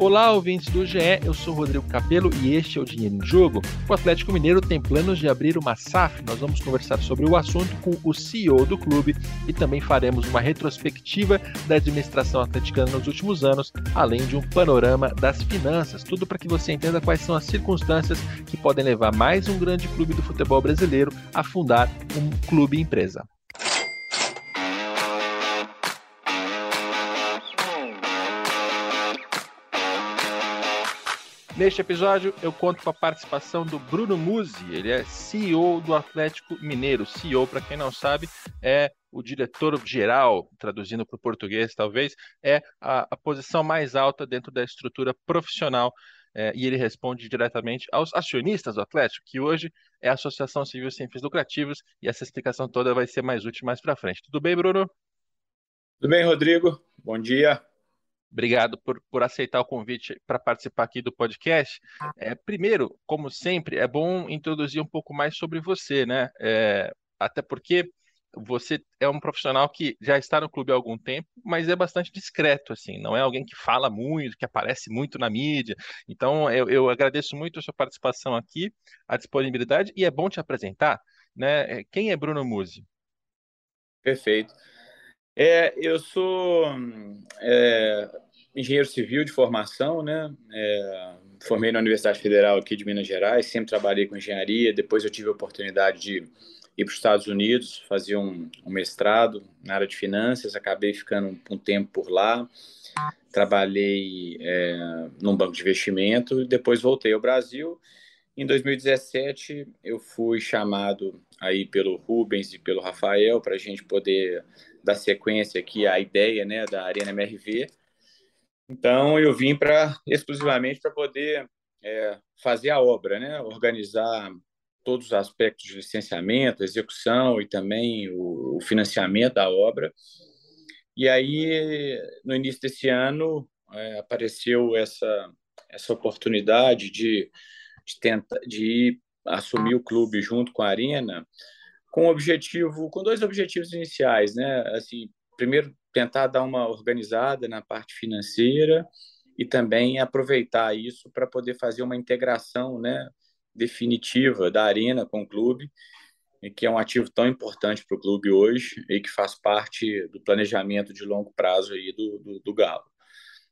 Olá, ouvintes do GE, eu sou Rodrigo Capello e este é o Dinheiro em Jogo. O Atlético Mineiro tem planos de abrir uma SAF. Nós vamos conversar sobre o assunto com o CEO do clube e também faremos uma retrospectiva da administração atleticana nos últimos anos, além de um panorama das finanças. Tudo para que você entenda quais são as circunstâncias que podem levar mais um grande clube do futebol brasileiro a fundar um clube empresa. Neste episódio, eu conto com a participação do Bruno Musi. Ele é CEO do Atlético Mineiro. CEO, para quem não sabe, é o diretor geral, traduzindo para o português, talvez, é a, a, posição mais alta dentro da estrutura profissional. É, e ele responde diretamente aos acionistas do Atlético, que hoje é a Associação Civil Sem Fins Lucrativos, e essa explicação toda vai ser mais útil mais para frente. Tudo bem, Bruno? Tudo bem, Rodrigo. Bom dia. Obrigado por, por aceitar o convite para participar aqui do podcast. É, primeiro, como sempre, é bom introduzir um pouco mais sobre você, né? É, até porque você é um profissional que já está no clube há algum tempo, mas é bastante discreto, assim, não é alguém que fala muito, que aparece muito na mídia. Então, eu, eu agradeço muito a sua participação aqui, a disponibilidade, e é bom te apresentar, né? Quem é Bruno Musi? Perfeito. É, eu sou é, engenheiro civil de formação, né? É, formei na Universidade Federal aqui de Minas Gerais, sempre trabalhei com engenharia. Depois eu tive a oportunidade de ir para os Estados Unidos, fazer um, um, mestrado na área de finanças. Acabei ficando um, um tempo por lá. Trabalhei é, num banco de investimento depois voltei ao Brasil. Em 2017 eu fui chamado aí pelo Rubens e pelo Rafael para a gente poder dar sequência aqui à ideia né, da Arena MRV. Então, eu vim para exclusivamente para poder é, fazer a obra, né, organizar todos os aspectos de licenciamento, execução e também o, o financiamento da obra. E aí, no início desse ano, é, apareceu essa, essa oportunidade de, de, de assumir o clube junto com a Arena, com objetivo, com dois objetivos iniciais, né? Assim, primeiro tentar dar uma organizada na parte financeira e também aproveitar isso para poder fazer uma integração, né, definitiva da arena com o clube, que é um ativo tão importante para o clube hoje e que faz parte do planejamento de longo prazo aí do, do, do Galo.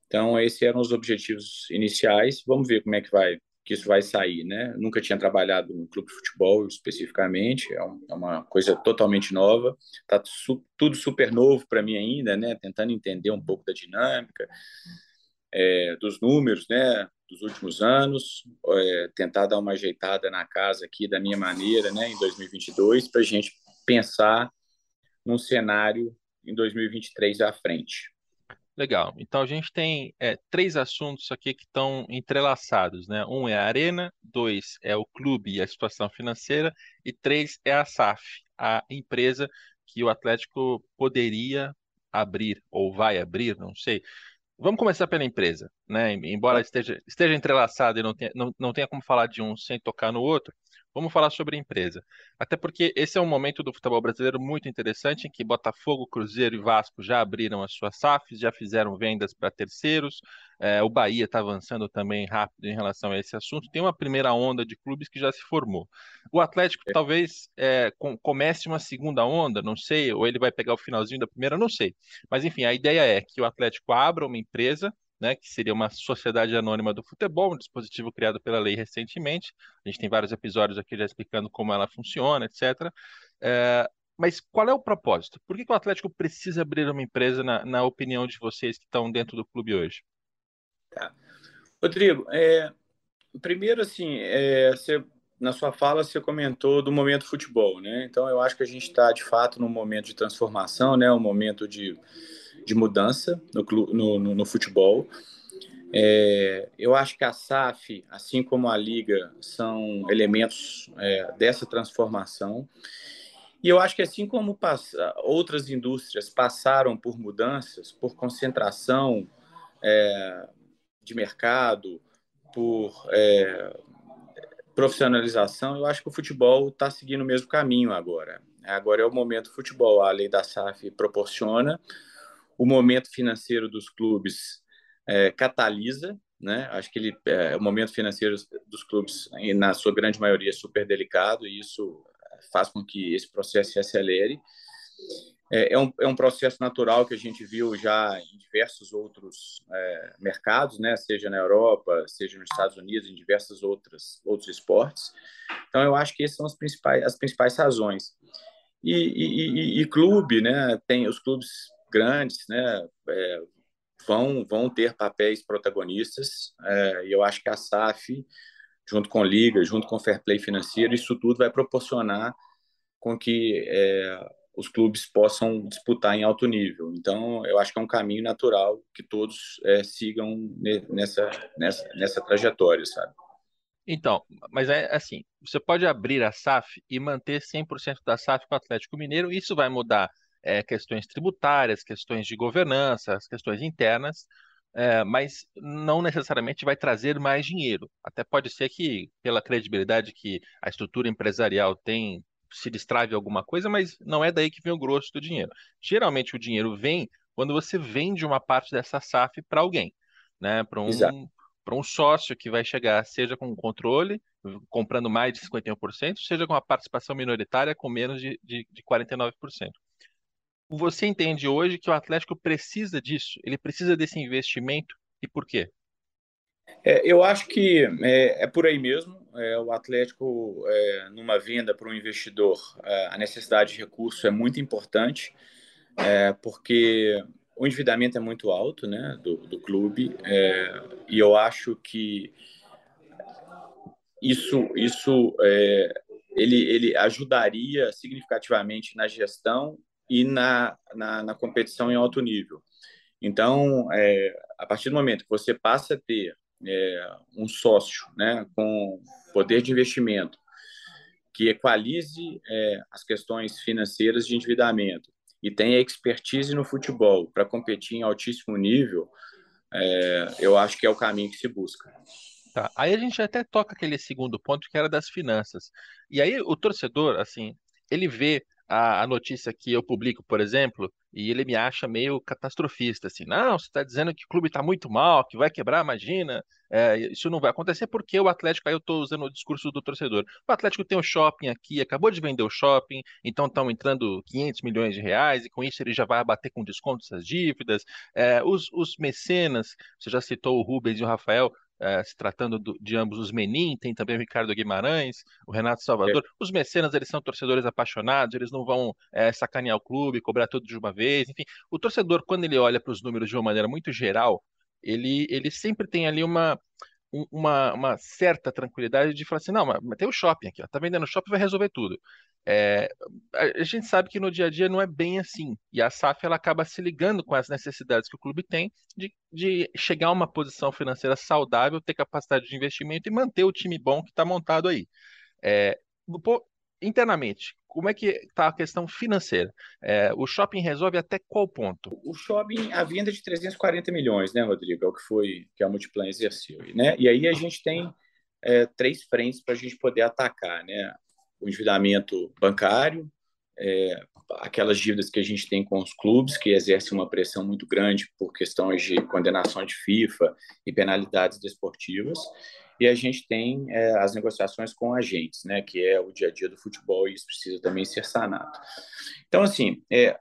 Então, esses eram os objetivos iniciais. Vamos ver como é que vai que isso vai sair, né? Nunca tinha trabalhado no clube de futebol especificamente, é, é uma coisa totalmente nova, tá su tudo super novo para mim ainda, né? Tentando entender um pouco da dinâmica, é, dos números, né? Dos últimos anos, é, tentar dar uma ajeitada na casa aqui da minha maneira, né? Em 2022, para a gente pensar num cenário em 2023 à frente. Legal. Então a gente tem é, três assuntos aqui que estão entrelaçados, né? Um é a arena, dois é o clube e a situação financeira, e três é a SAF, a empresa que o Atlético poderia abrir ou vai abrir, não sei. Vamos começar pela empresa, né? Embora esteja, esteja entrelaçado e não tenha, não, não tenha como falar de um sem tocar no outro, Vamos falar sobre a empresa. Até porque esse é um momento do futebol brasileiro muito interessante, em que Botafogo, Cruzeiro e Vasco já abriram as suas SAFs, já fizeram vendas para terceiros. É, o Bahia está avançando também rápido em relação a esse assunto. Tem uma primeira onda de clubes que já se formou. O Atlético é. talvez é, com, comece uma segunda onda, não sei, ou ele vai pegar o finalzinho da primeira, não sei. Mas enfim, a ideia é que o Atlético abra uma empresa né, que seria uma sociedade anônima do futebol, um dispositivo criado pela lei recentemente. A gente tem vários episódios aqui já explicando como ela funciona, etc. É, mas qual é o propósito? Por que, que o Atlético precisa abrir uma empresa, na, na, opinião de vocês que estão dentro do clube hoje? Tá. Rodrigo, é, primeiro, assim, é, você, na sua fala você comentou do momento futebol, né? Então, eu acho que a gente está, de fato, num momento de transformação, né? Um momento de de mudança no, no, no, futebol. É, eu acho que a SAF, assim como a Liga, são elementos é, dessa transformação. E eu acho que assim como outras indústrias passaram por mudanças, por concentração é, de mercado, por é, profissionalização, eu acho que o futebol está seguindo o mesmo caminho agora. Agora é o momento futebol, a lei da SAF proporciona, o momento financeiro dos clubes é, catalisa, né? Acho que ele, é, o momento financeiro dos clubes, na sua grande maioria, é super delicado e isso faz com que esse processo se acelere. É, é, um, é um processo natural que a gente viu já em diversos outros é, mercados, né? seja na Europa, seja nos Estados Unidos, em diversos outros, outros esportes. Então, eu acho que essas são as principais, as principais razões. E, e, e, e clube, né? tem os clubes grandes, né? É, vão, vão ter papéis protagonistas, é, e eu acho que a SAF junto com Liga, junto com Fair Play financeiro, isso tudo vai proporcionar com que é, os clubes possam disputar em alto nível. Então, eu acho que é um caminho natural que todos é, sigam nessa, nessa, nessa trajetória, sabe? Então, mas é assim, você pode abrir a SAF e manter 100% da SAF com o Atlético Mineiro, isso vai mudar é, questões tributárias, questões de governança, as questões internas, é, mas não necessariamente vai trazer mais dinheiro. Até pode ser que, pela credibilidade que a estrutura empresarial tem, se destrave alguma coisa, mas não é daí que vem o grosso do dinheiro. Geralmente o dinheiro vem quando você vende uma parte dessa SAF para alguém, né? Para um, para um sócio que vai chegar, seja com controle, comprando mais de 51%, seja com a participação minoritária com menos de, de, de 49% você entende hoje que o Atlético precisa disso? Ele precisa desse investimento e por quê? É, eu acho que é, é, por aí mesmo. É, o Atlético, é, numa venda para um investidor, é, a necessidade de recurso é muito importante, é, porque o endividamento é muito alto né, do, do clube, e eu acho que isso, isso ele, ele ajudaria significativamente na gestão e na, na, na competição em alto nível. Então, é, a partir do momento que você passa a ter é, um sócio né, com poder de investimento que equalize é, as questões financeiras de endividamento e tenha expertise no futebol para competir em altíssimo nível, é, eu acho que é o caminho que se busca. Tá. Aí a gente até toca aquele segundo ponto que era das finanças. E aí o torcedor, assim, ele vê a, a notícia que eu publico, por exemplo, e ele me acha meio catastrofista, assim, não, você está dizendo que o clube está muito mal, que vai quebrar, imagina, é, isso não vai acontecer porque o Atlético, aí eu estou usando o discurso do torcedor, o Atlético tem um shopping aqui, acabou de vender o shopping, então estão entrando 500 milhões de reais, e com isso ele já vai abater com desconto essas dívidas, é, os, os mecenas, você já citou o Rubens e o Rafael, é, se tratando do, de ambos os Menin, tem também o Ricardo Guimarães, o Renato Salvador. É. Os mecenas, eles são torcedores apaixonados, eles não vão é, sacanear o clube, cobrar tudo de uma vez. Enfim, o torcedor, quando ele olha para os números de uma maneira muito geral, ele, ele sempre tem ali uma, uma, uma certa tranquilidade de falar assim, não, mas, tem o shopping aqui, ó, tá vendendo shopping, vai resolver tudo. É, a gente sabe que no dia a dia não é bem assim, e a SAF ela acaba se ligando com as necessidades que o clube tem de, de chegar a uma posição financeira saudável, ter capacidade de investimento e manter o time bom que está montado aí. É, internamente, como é que está a questão financeira? É, o shopping resolve até qual ponto? O shopping, a venda de 340 milhões, né, Rodrigo? É o que foi que a Multiplan exerceu. Né? E aí a gente tem é, três frentes para a gente poder atacar, né? O endividamento bancário, é, aquelas dívidas que a gente tem com os clubes, que exercem uma pressão muito grande por questões de condenação de FIFA e penalidades desportivas e a gente tem é, as negociações com agentes, né, que é o dia a dia do futebol e isso precisa também ser sanado. Então, assim, é,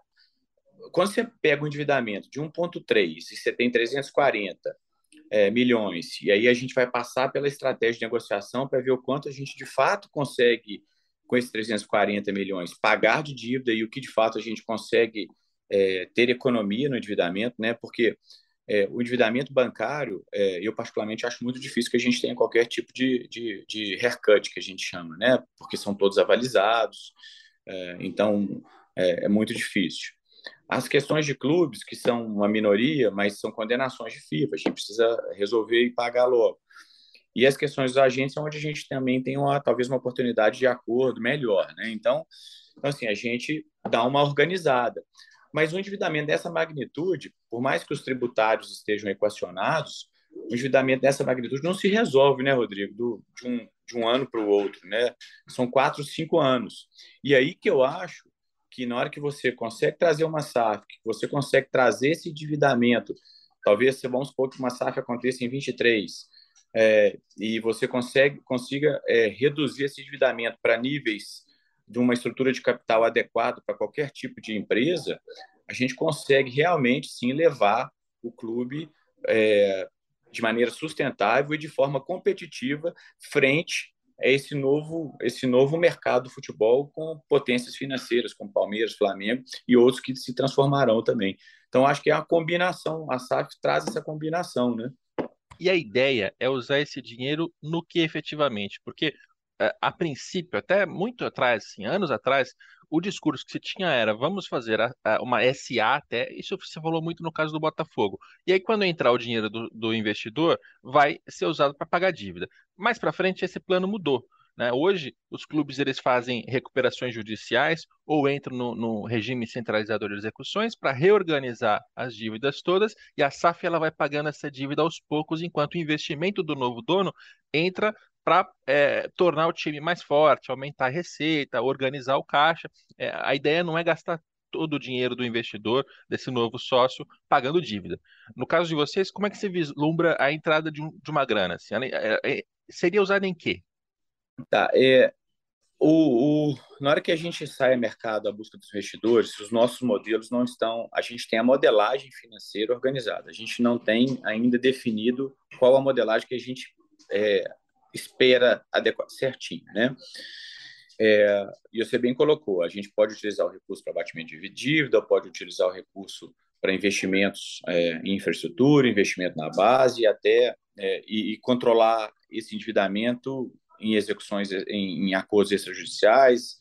quando você pega um endividamento de 1,3 e você tem 340 é, milhões, e aí a gente vai passar pela estratégia de negociação para ver o quanto a gente de fato consegue, com esses 340 milhões, pagar de dívida e o que de fato a gente consegue é, ter economia no endividamento, né? Porque é, o endividamento bancário, é, eu particularmente acho muito difícil que a gente tenha qualquer tipo de, de, de haircut, que a gente chama, né? Porque são todos avalizados, é, então é, é, muito difícil. As questões de clubes, que são uma minoria, mas são condenações de FIFA, a gente precisa resolver e pagar logo. E as questões dos agentes é onde a gente também tem uma, talvez uma oportunidade de acordo melhor, né? Então, Então, assim, a gente dá uma organizada. Mas um endividamento dessa magnitude, por mais que os tributários estejam equacionados, um endividamento dessa magnitude não se resolve, né, Rodrigo, Do, de, um, de um ano para o outro, né? São quatro, cinco anos. E aí que eu acho que na hora que você consegue trazer uma SAF, que você consegue trazer esse endividamento, talvez, vamos supor que uma SAF aconteça em 23, é, e você consegue, consiga é, reduzir esse endividamento para níveis de uma estrutura de capital adequado para qualquer tipo de empresa, a gente consegue realmente sim levar o clube é, de maneira sustentável e de forma competitiva frente a esse novo, esse novo mercado do futebol com potências financeiras, como Palmeiras, Flamengo e outros que se transformarão também. Então, acho que é a combinação, a SAF traz essa combinação, né? E a ideia é usar esse dinheiro no que efetivamente? Porque a princípio, até muito atrás, assim, anos atrás, o discurso que se tinha era vamos fazer a, a, uma SA até, isso você falou muito no caso do Botafogo. E aí, quando entrar o dinheiro do, do investidor, vai ser usado para pagar dívida. Mais para frente, esse plano mudou. Né? Hoje, os clubes eles fazem recuperações judiciais ou entram no, no regime centralizador de execuções para reorganizar as dívidas todas e a SAF ela vai pagando essa dívida aos poucos, enquanto o investimento do novo dono entra para é, tornar o time mais forte, aumentar a receita, organizar o caixa. É, a ideia não é gastar todo o dinheiro do investidor, desse novo sócio, pagando dívida. No caso de vocês, como é que você vislumbra a entrada de, um, de uma grana? Assim, é, é, seria usada em quê? Tá, é, o, o, na hora que a gente sai ao mercado à busca dos investidores, os nossos modelos não estão. A gente tem a modelagem financeira organizada. A gente não tem ainda definido qual a modelagem que a gente é, espera adequar certinho, né? É, e você bem colocou, a gente pode utilizar o recurso para abatimento de dívida, pode utilizar o recurso para investimentos é, em infraestrutura, investimento na base até é, e, e, controlar esse endividamento em execuções em, em acordos extrajudiciais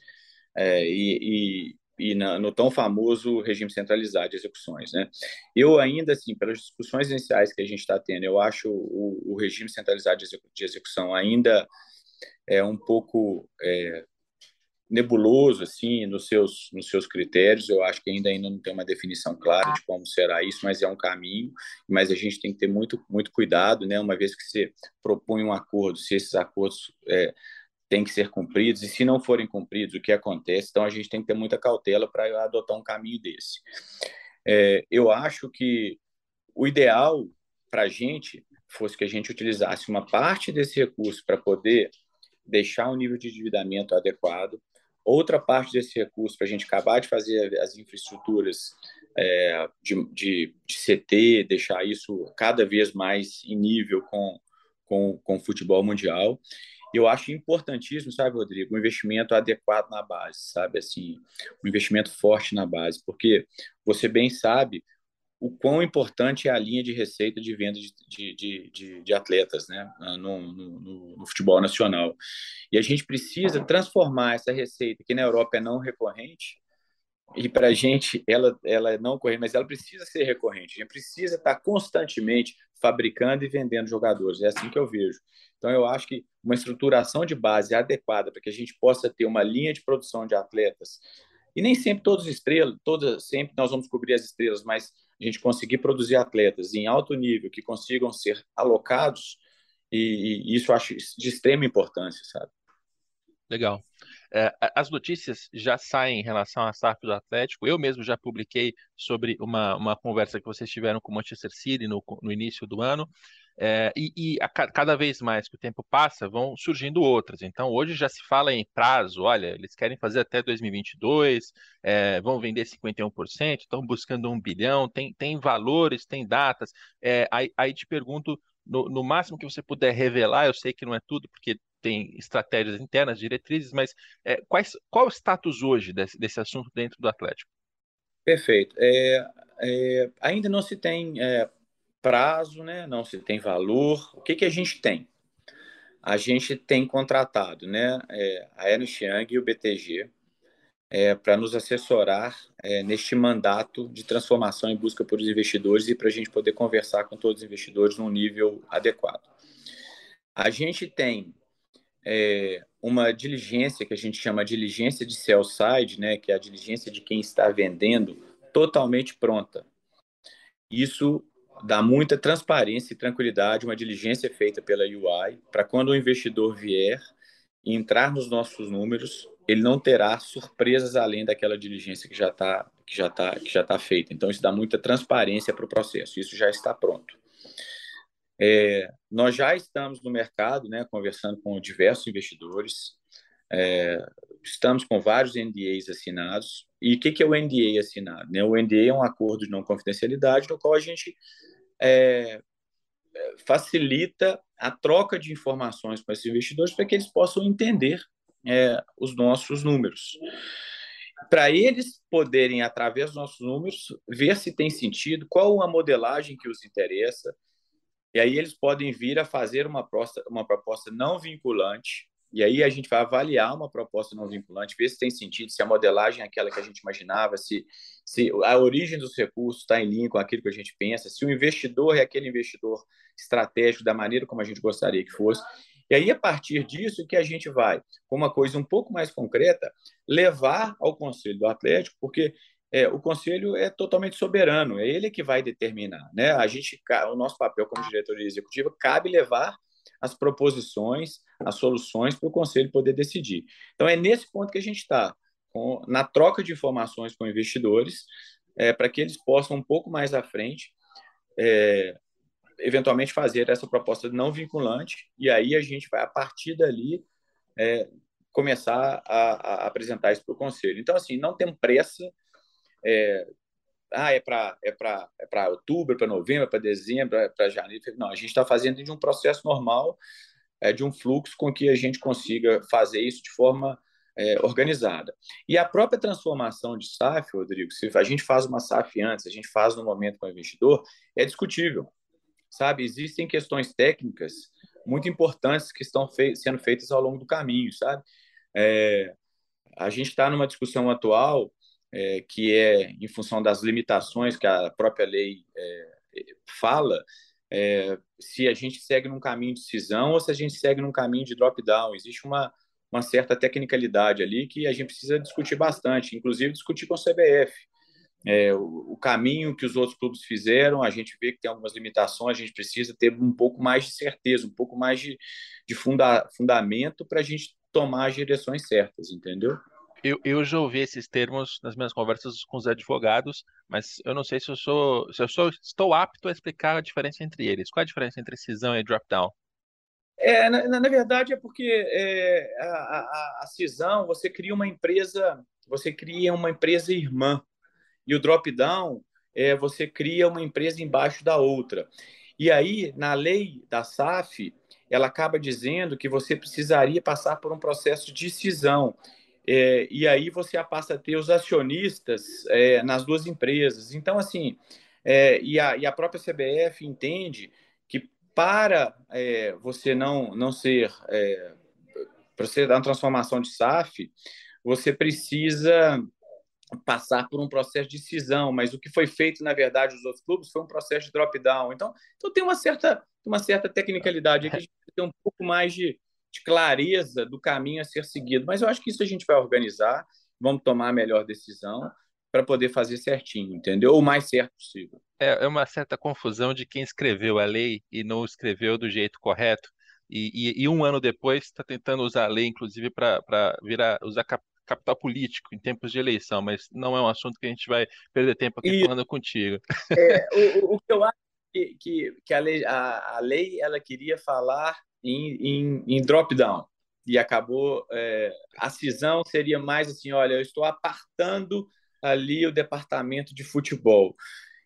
é, e, e e na, no tão famoso regime centralizado de execuções, né? Eu ainda assim, pelas discussões iniciais que a gente está tendo, eu acho o, o regime centralizado de, execução ainda é um pouco é, nebuloso assim nos seus nos seus critérios. Eu acho que ainda ainda não tem uma definição clara de como será isso, mas é um caminho. Mas a gente tem que ter muito muito cuidado, né? Uma vez que você propõe um acordo, se esses acordos é, têm que ser cumpridos, e se não forem cumpridos, o que acontece? Então, a gente tem que ter muita cautela para adotar um caminho desse. É, eu acho que o ideal para a gente fosse que a gente utilizasse uma parte desse recurso para poder deixar um nível de endividamento adequado, outra parte desse recurso para a gente acabar de fazer as infraestruturas é, de, de, de, CT, deixar isso cada vez mais em nível com, com, com o futebol mundial, eu acho importantíssimo, sabe, Rodrigo, um investimento adequado na base, sabe, assim, um investimento forte na base, porque você bem sabe o quão importante é a linha de receita de venda de, de, de, de atletas né, no, no, no, futebol nacional. E a gente precisa transformar essa receita, que na Europa é não recorrente, e para a gente ela, ela é não corrente, mas ela precisa ser recorrente. A gente precisa estar constantemente fabricando e vendendo jogadores. É assim que eu vejo. Então, eu acho que uma estruturação de base adequada para que a gente possa ter uma linha de produção de atletas, e nem sempre todos estrelas, todas, sempre nós vamos cobrir as estrelas, mas a gente conseguir produzir atletas em alto nível que consigam ser alocados, e, e isso eu acho de extrema importância, sabe? Legal. É, as notícias já saem em relação à SAF do Atlético. Eu mesmo já publiquei sobre uma, uma conversa que vocês tiveram com o Manchester City no, no início do ano. É, e, e a, cada vez mais que o tempo passa, vão surgindo outras. Então, hoje já se fala em prazo: olha, eles querem fazer até 2022, é, vão vender 51%, estão buscando um bilhão, tem, tem valores, tem datas. É, aí, aí te pergunto, no, no, máximo que você puder revelar, eu sei que não é tudo, porque tem estratégias internas, diretrizes, mas é, quais, qual o status hoje desse, desse assunto dentro do Atlético? Perfeito. É, é, ainda não se tem é, prazo, né? não se tem valor. O que, que a gente tem? A gente tem contratado né, é, a Ernst Young e o BTG é, para nos assessorar é, neste mandato de transformação em busca por investidores e para a gente poder conversar com todos os investidores num nível adequado. A gente tem é, uma diligência que a gente chama de diligência de sell side, né, que é a diligência de quem está vendendo, totalmente pronta. Isso dá muita transparência e tranquilidade, uma diligência feita pela UI, para quando o investidor vier e entrar nos nossos números, ele não terá surpresas além daquela diligência que já está que já tá, que já tá feita. Então isso dá muita transparência para o processo. Isso já está pronto. É, nós já estamos no mercado, né, conversando com diversos investidores, é, estamos com vários NDAs assinados. E o que, que é o NDA assinado? Né? O NDA é um acordo de não confidencialidade, no qual a gente é, é, facilita a troca de informações com esses investidores para que eles possam entender é, os nossos números. Para eles poderem, através dos nossos números, ver se tem sentido, qual a modelagem que os interessa, e aí eles podem vir a fazer uma proposta, uma proposta não vinculante, e aí a gente vai avaliar uma proposta não vinculante, ver se tem sentido, se a modelagem é aquela que a gente imaginava, se, se a origem dos recursos está em linha com aquilo que a gente pensa, se o investidor é aquele investidor estratégico da maneira como a gente gostaria que fosse. E aí, a partir disso, que a gente vai, com uma coisa um pouco mais concreta, levar ao Conselho do Atlético, porque é, o conselho é totalmente soberano, é ele que vai determinar, né? A gente, o nosso papel como diretoria executiva cabe levar as proposições, as soluções para o conselho poder decidir. Então é nesse ponto que a gente está, na troca de informações com investidores, é, para que eles possam um pouco mais à frente, é, eventualmente fazer essa proposta não vinculante e aí a gente vai a partir dali é, começar a, a, apresentar isso para o conselho. Então assim, não tem pressa é, ah, é para é para é para outubro, para novembro, para dezembro, é para janeiro. Não, a gente está fazendo de um processo normal, é, de um fluxo com que a gente consiga fazer isso de forma é, organizada. E a própria transformação de SAF, Rodrigo, se a gente faz uma SAF antes, a gente faz no momento com o investidor, é discutível, sabe? Existem questões técnicas muito importantes que estão fei sendo feitas ao longo do caminho, sabe? É, a gente está numa discussão atual é, que é em função das limitações que a própria lei é, fala, é, se a gente segue num caminho de cisão ou se a gente segue num caminho de drop-down. Existe uma, uma certa tecnicalidade ali que a gente precisa discutir bastante, inclusive discutir com o CBF. É, o, o, caminho que os outros clubes fizeram, a gente vê que tem algumas limitações, a gente precisa ter um pouco mais de certeza, um pouco mais de, de funda, fundamento para a gente tomar as direções certas, entendeu? Eu, eu já ouvi esses termos nas minhas conversas com os advogados, mas eu não sei se eu sou, se eu sou, estou apto a explicar a diferença entre eles. Qual é a diferença entre cisão e drop-down? É, na, na, verdade é porque é, a, a, a, cisão você cria uma empresa, você cria uma empresa irmã e o drop-down é você cria uma empresa embaixo da outra. E aí na lei da SAF ela acaba dizendo que você precisaria passar por um processo de cisão. É, e aí você passa a ter os acionistas é, nas duas empresas. Então, assim, é, e, a, e, a, própria CBF entende que para é, você não, não ser, é, para você dar uma transformação de SAF, você precisa passar por um processo de cisão, mas o que foi feito, na verdade, nos outros clubes foi um processo de drop-down. Então, então tem uma certa, uma certa tecnicalidade que a gente tem um pouco mais de, de clareza do caminho a ser seguido. Mas eu acho que isso a gente vai organizar, vamos tomar a melhor decisão para poder fazer certinho, entendeu? O mais certo possível. É, é uma certa confusão de quem escreveu a lei e não escreveu do jeito correto. E, e, e um ano depois está tentando usar a lei, inclusive, para virar usar capital político em tempos de eleição, mas não é um assunto que a gente vai perder tempo aqui e, falando contigo. É, o, o, que eu acho que, que, que a, lei, a, a lei ela queria falar em, em, em drop-down. E acabou. É, a cisão seria mais assim: olha, eu estou apartando ali o departamento de futebol.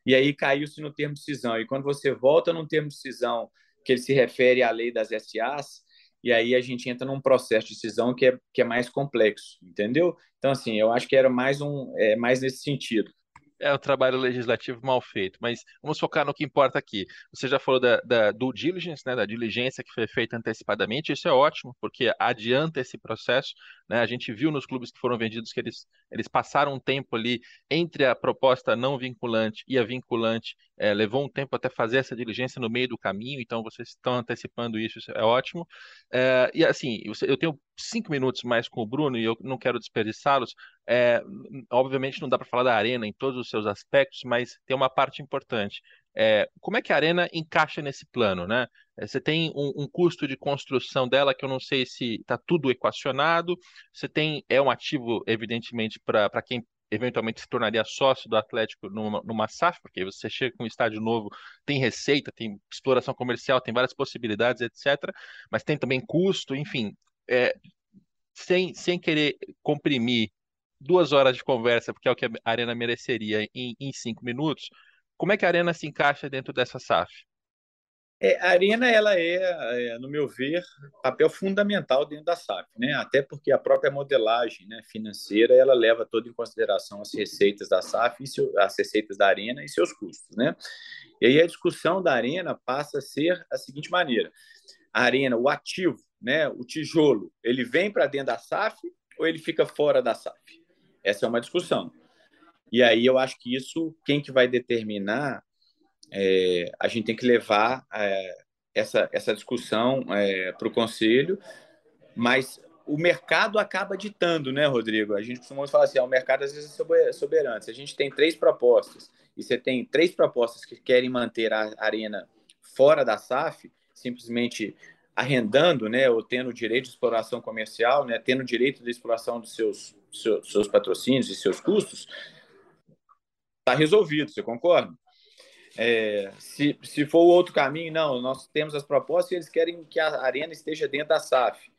E aí caiu-se no termo cisão. E quando você volta no termo cisão, que ele se refere à lei das SAs, e aí a gente entra num processo de cisão que é, que é mais complexo, entendeu? Então, assim, eu acho que era mais, um, é, mais nesse sentido é o trabalho legislativo mal feito. Mas vamos focar no que importa aqui. Você já falou da, da due diligence, né, da diligência que foi feita antecipadamente. Isso é ótimo, porque adianta esse processo. Né? A gente viu nos clubes que foram vendidos que eles, eles passaram um tempo ali entre a proposta não vinculante e a vinculante, é, levou um tempo até fazer essa diligência no meio do caminho, então vocês estão antecipando isso, isso é ótimo. É, e assim, eu tenho cinco minutos mais com o Bruno e eu não quero desperdiçá-los. É, obviamente não dá para falar da Arena em todos os seus aspectos, mas tem uma parte importante. É, como é que a Arena encaixa nesse plano, né? É, você tem um, um, custo de construção dela que eu não sei se está tudo equacionado. Você tem é um ativo, evidentemente, para quem eventualmente se tornaria sócio do Atlético numa, numa SAF, porque você chega com um estádio novo, tem receita, tem exploração comercial, tem várias possibilidades, etc. Mas tem também custo, enfim. É, sem, sem querer comprimir duas horas de conversa, porque é o que a Arena mereceria em, em cinco minutos, como é que a Arena se encaixa dentro dessa SAF? É, a Arena, ela é, é, no meu ver, papel fundamental dentro da SAF, né? Até porque a própria modelagem né, financeira, ela leva toda em consideração as receitas da SAF, seu, as receitas da Arena e seus custos, né? E aí a discussão da Arena passa a ser a seguinte maneira: a Arena, o ativo, né, o tijolo, ele vem para dentro da SAF ou ele fica fora da SAF? Essa é uma discussão. E aí eu acho que isso, quem que vai determinar, é, a gente tem que levar é, essa, essa discussão é, para o conselho, mas o mercado acaba ditando, né, Rodrigo? A gente costuma falar assim, ah, o mercado às vezes é soberano. Se a gente tem três propostas e você tem três propostas que querem manter a arena fora da SAF, simplesmente arrendando, né, ou tendo direito de exploração comercial, né, tendo direito de exploração dos seus, seus, patrocínios e seus custos, está resolvido, você concorda? É, se, se for o outro caminho, não, nós temos as propostas e eles querem que a arena esteja dentro da SAF.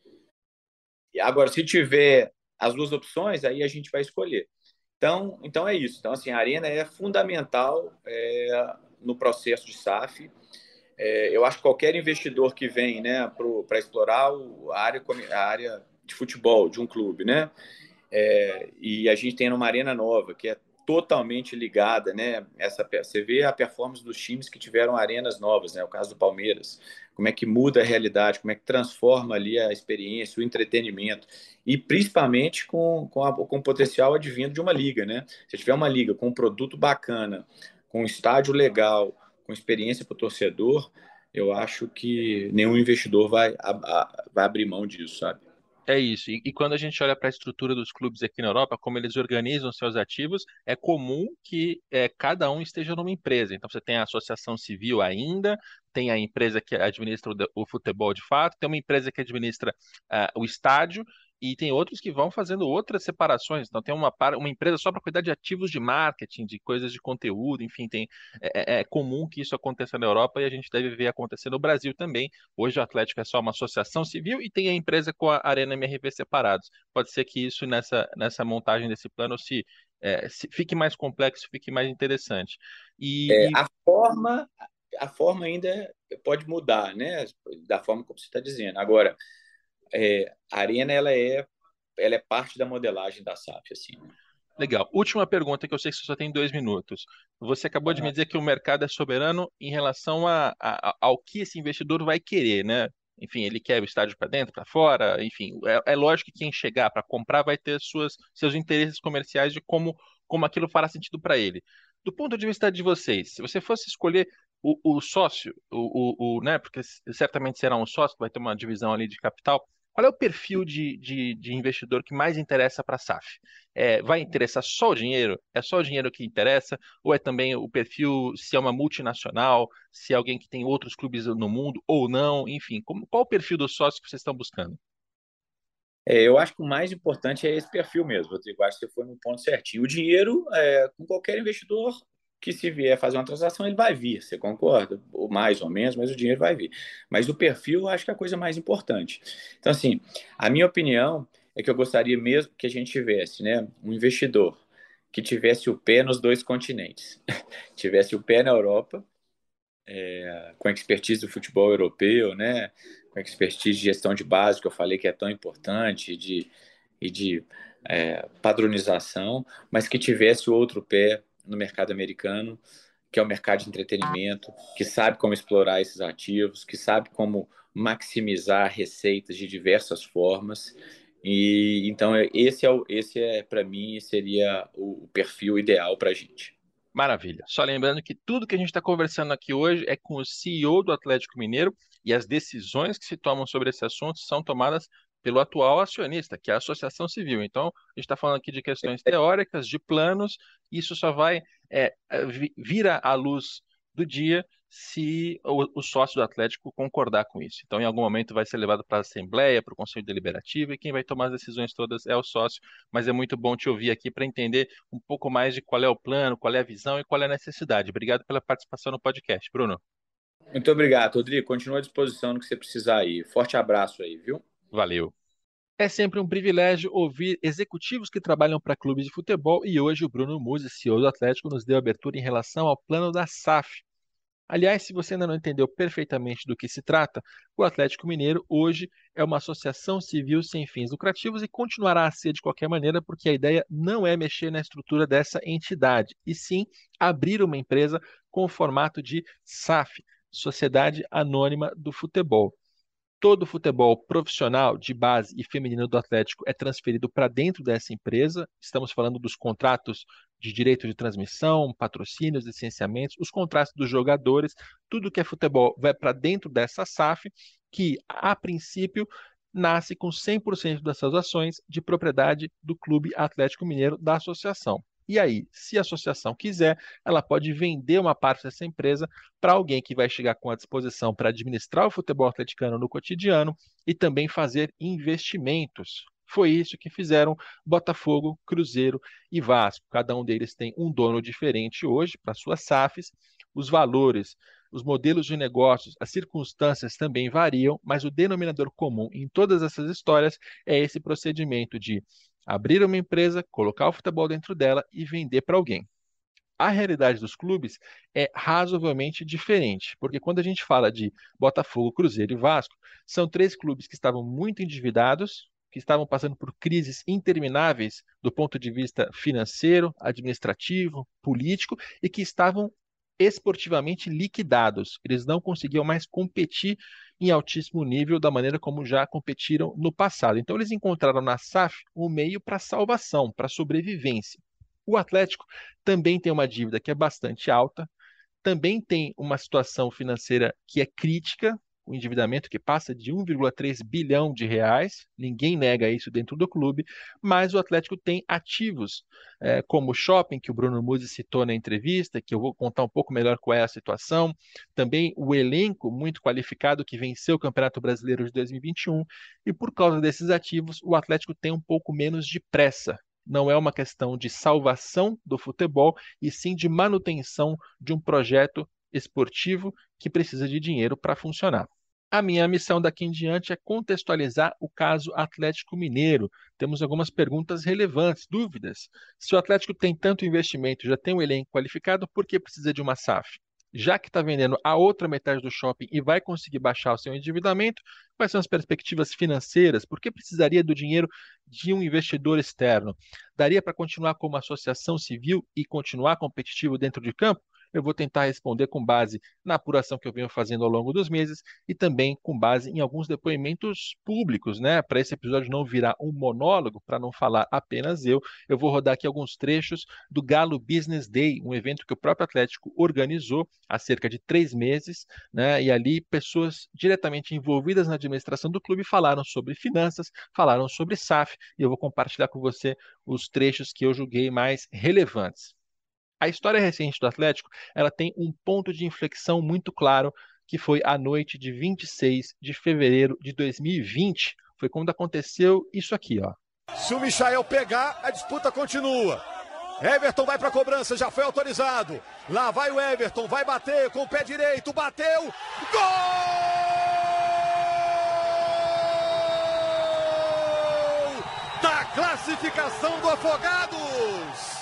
Agora, se tiver as duas opções, aí a gente vai escolher. Então, então é isso. Então, assim, a arena é fundamental é, no processo de SAF. É, eu acho que qualquer investidor que vem né, para explorar a área, a área de futebol de um clube, né? É, e a gente tem uma arena nova, que é totalmente ligada, né? Essa, você vê a performance dos times que tiveram arenas novas, né? O caso do Palmeiras, como é que muda a realidade, como é que transforma ali a experiência, o entretenimento, e principalmente com, com, a, com o potencial advindo de uma liga, né? Se tiver uma liga com um produto bacana, com um estádio legal, com experiência para o torcedor, eu acho que nenhum investidor vai, a, a, vai abrir mão disso, sabe? É isso. E, e quando a gente olha para a estrutura dos clubes aqui na Europa, como eles organizam seus ativos, é comum que é, cada um esteja numa empresa. Então você tem a associação civil ainda, tem a empresa que administra o, o futebol de fato, tem uma empresa que administra uh, o estádio e tem outros que vão fazendo outras separações. Então, tem uma, uma empresa só para cuidar de ativos de marketing, de coisas de conteúdo, enfim, tem, é, é, é, comum que isso aconteça na Europa e a gente deve ver acontecer no Brasil também. Hoje, o Atlético é só uma associação civil e tem a empresa com a Arena MRV separados. Pode ser que isso, nessa, nessa montagem desse plano, se, é, se fique mais complexo, fique mais interessante. E, é, a forma a forma ainda pode mudar, né? Da forma como você está dizendo. Agora, é, a Arena ela é, ela é parte da modelagem da SAP. Assim. Legal. Última pergunta, que eu sei que você só tem dois minutos. Você acabou de me dizer que o mercado é soberano em relação a, a, ao que esse investidor vai querer, né? Enfim, ele quer o estádio para dentro, para fora, enfim. É, é, lógico que quem chegar para comprar vai ter suas, seus interesses comerciais de como, como aquilo fará sentido para ele. Do ponto de vista de vocês, se você fosse escolher o, o sócio, o, o, o, né, porque certamente será um sócio, vai ter uma divisão ali de capital, qual é o perfil de, de, de investidor que mais interessa para a SAF? É, vai interessar só o dinheiro? É só o dinheiro que interessa? Ou é também o perfil se é uma multinacional, se é alguém que tem outros clubes no mundo ou não? Enfim, como, qual o perfil do sócio que vocês estão buscando? É, eu acho que o mais importante é esse perfil mesmo, Rodrigo. Acho que você foi no ponto certinho. O dinheiro, é, com qualquer investidor, que se vier fazer uma transação, ele vai vir, você concorda? Ou mais ou menos, mas o dinheiro vai vir. Mas o perfil, eu acho que é a coisa mais importante. Então, assim, a minha opinião é que eu gostaria mesmo que a gente tivesse né, um investidor que tivesse o pé nos dois continentes. tivesse o pé na Europa, é, com expertise do futebol europeu, né, com expertise de gestão de base, que eu falei que é tão importante, de, e de é, padronização, mas que tivesse o outro pé no mercado americano, que é o mercado de entretenimento, que sabe como explorar esses ativos, que sabe como maximizar receitas de diversas formas E então esse é esse é para mim seria o perfil ideal para a gente. Maravilha. Só lembrando que tudo que a gente está conversando aqui hoje é com o CEO do Atlético Mineiro e as decisões que se tomam sobre esse assunto são tomadas pelo atual acionista, que é a Associação Civil. Então, a gente está falando aqui de questões teóricas, de planos, isso só vai é, é vir à luz do dia se o, o, sócio do Atlético concordar com isso. Então, em algum momento, vai ser levado para a Assembleia, para o Conselho Deliberativo, e quem vai tomar as decisões todas é o sócio. Mas é muito bom te ouvir aqui para entender um pouco mais de qual é o plano, qual é a visão e qual é a necessidade. Obrigado pela participação no podcast, Bruno. Muito obrigado, Rodrigo. Continua à disposição no que você precisar aí. Forte abraço aí, viu? Valeu. É sempre um privilégio ouvir executivos que trabalham para clubes de futebol e hoje o Bruno Musi, CEO do Atlético, nos deu abertura em relação ao plano da SAF, Aliás, se você ainda não entendeu perfeitamente do que se trata, o Atlético Mineiro hoje é uma associação civil sem fins lucrativos e continuará a ser de qualquer maneira, porque a ideia não é mexer na estrutura dessa entidade, e sim abrir uma empresa com o formato de SAF, Sociedade Anônima do Futebol todo o futebol profissional de base e feminino do Atlético é transferido para dentro dessa empresa. Estamos falando dos contratos de direito de transmissão, patrocínios, licenciamentos, os contratos dos jogadores, tudo que é futebol vai para dentro dessa SAF, que a princípio nasce com 100% dessas ações de propriedade do Clube Atlético Mineiro da associação. E aí, se a associação quiser, ela pode vender uma parte dessa empresa para alguém que vai chegar com a disposição para administrar o futebol atleticano no cotidiano e também fazer investimentos. Foi isso que fizeram Botafogo, Cruzeiro e Vasco. Cada um deles tem um dono diferente hoje para suas SAFs. Os valores, os modelos de negócios, as circunstâncias também variam, mas o denominador comum em todas essas histórias é esse procedimento de abrir uma empresa, colocar o futebol dentro dela e vender para alguém. A realidade dos clubes é razoavelmente diferente, porque quando a gente fala de Botafogo, Cruzeiro e Vasco, são três clubes que estavam muito endividados, que estavam passando por crises intermináveis do ponto de vista financeiro, administrativo, político e que estavam esportivamente liquidados. Eles não conseguiam mais competir em altíssimo nível da maneira como já competiram no passado. Então eles encontraram na SAF um meio para salvação, para sobrevivência. O Atlético também tem uma dívida que é bastante alta, também tem uma situação financeira que é crítica, o endividamento que passa de 1,3 bilhão de reais, ninguém nega isso dentro do clube, mas o Atlético tem ativos, é, como o shopping, que o Bruno Musi citou na entrevista, que eu vou contar um pouco melhor qual é a situação, também o elenco muito qualificado que venceu o Campeonato Brasileiro de 2021, e por causa desses ativos, o Atlético tem um pouco menos de pressa não é uma questão de salvação do futebol, e sim de manutenção de um projeto esportivo que precisa de dinheiro para funcionar. A minha missão daqui em diante é contextualizar o caso Atlético Mineiro. Temos algumas perguntas relevantes, dúvidas. Se o Atlético tem tanto investimento, já tem um elenco qualificado, por que precisa de uma SAF? Já que está vendendo a outra metade do shopping e vai conseguir baixar o seu endividamento, quais são as perspectivas financeiras? Por que precisaria do dinheiro de um investidor externo? Daria para continuar como associação civil e continuar competitivo dentro de campo? Eu vou tentar responder com base na apuração que eu venho fazendo ao longo dos meses e também com base em alguns depoimentos públicos, né? Para esse episódio não virar um monólogo, para não falar apenas eu, eu vou rodar aqui alguns trechos do Galo Business Day, um evento que o próprio Atlético organizou há cerca de três meses, né? E ali pessoas diretamente envolvidas na administração do clube falaram sobre finanças, falaram sobre SAF, e eu vou compartilhar com você os trechos que eu julguei mais relevantes. A história recente do Atlético, ela tem um ponto de inflexão muito claro, que foi a noite de 26 de fevereiro de 2020. Foi quando aconteceu isso aqui, ó. Se o Michael pegar, a disputa continua. Everton vai para a cobrança, já foi autorizado. Lá vai o Everton, vai bater com o pé direito, bateu. Gol! Da classificação do Afogados!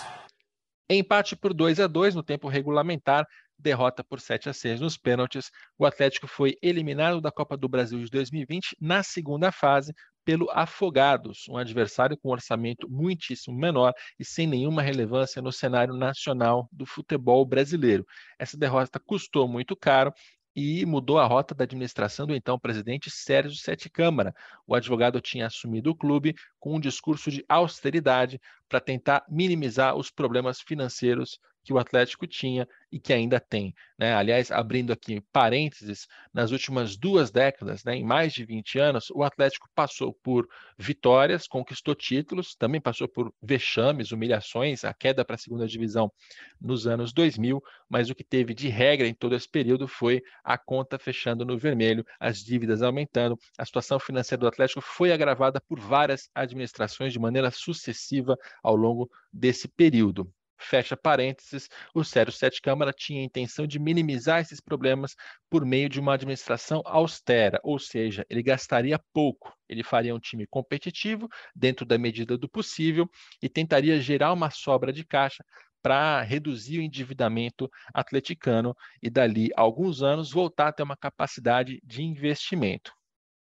Empate por 2 a 2 no tempo regulamentar, derrota por 7 a 6 nos pênaltis. O Atlético foi eliminado da Copa do Brasil de 2020 na segunda fase pelo Afogados, um adversário com um orçamento muitíssimo menor e sem nenhuma relevância no cenário nacional do futebol brasileiro. Essa derrota custou muito caro e mudou a rota da administração do então presidente Sérgio Sete Câmara. O advogado tinha assumido o clube com um discurso de austeridade para tentar minimizar os problemas financeiros que o Atlético tinha e que ainda tem. Né? Aliás, abrindo aqui parênteses, nas últimas duas décadas, né, em mais de 20 anos, o Atlético passou por vitórias, conquistou títulos, também passou por vexames, humilhações, a queda para a segunda divisão nos anos 2000, mas o que teve de regra em todo esse período foi a conta fechando no vermelho, as dívidas aumentando, a situação financeira do Atlético foi agravada por várias administrações de maneira sucessiva ao longo desse período fecha parênteses, o Sérgio Sete Câmara tinha a intenção de minimizar esses problemas por meio de uma administração austera, ou seja, ele gastaria pouco, ele faria um time competitivo dentro da medida do possível e tentaria gerar uma sobra de caixa para reduzir o endividamento atleticano e dali a alguns anos voltar a ter uma capacidade de investimento.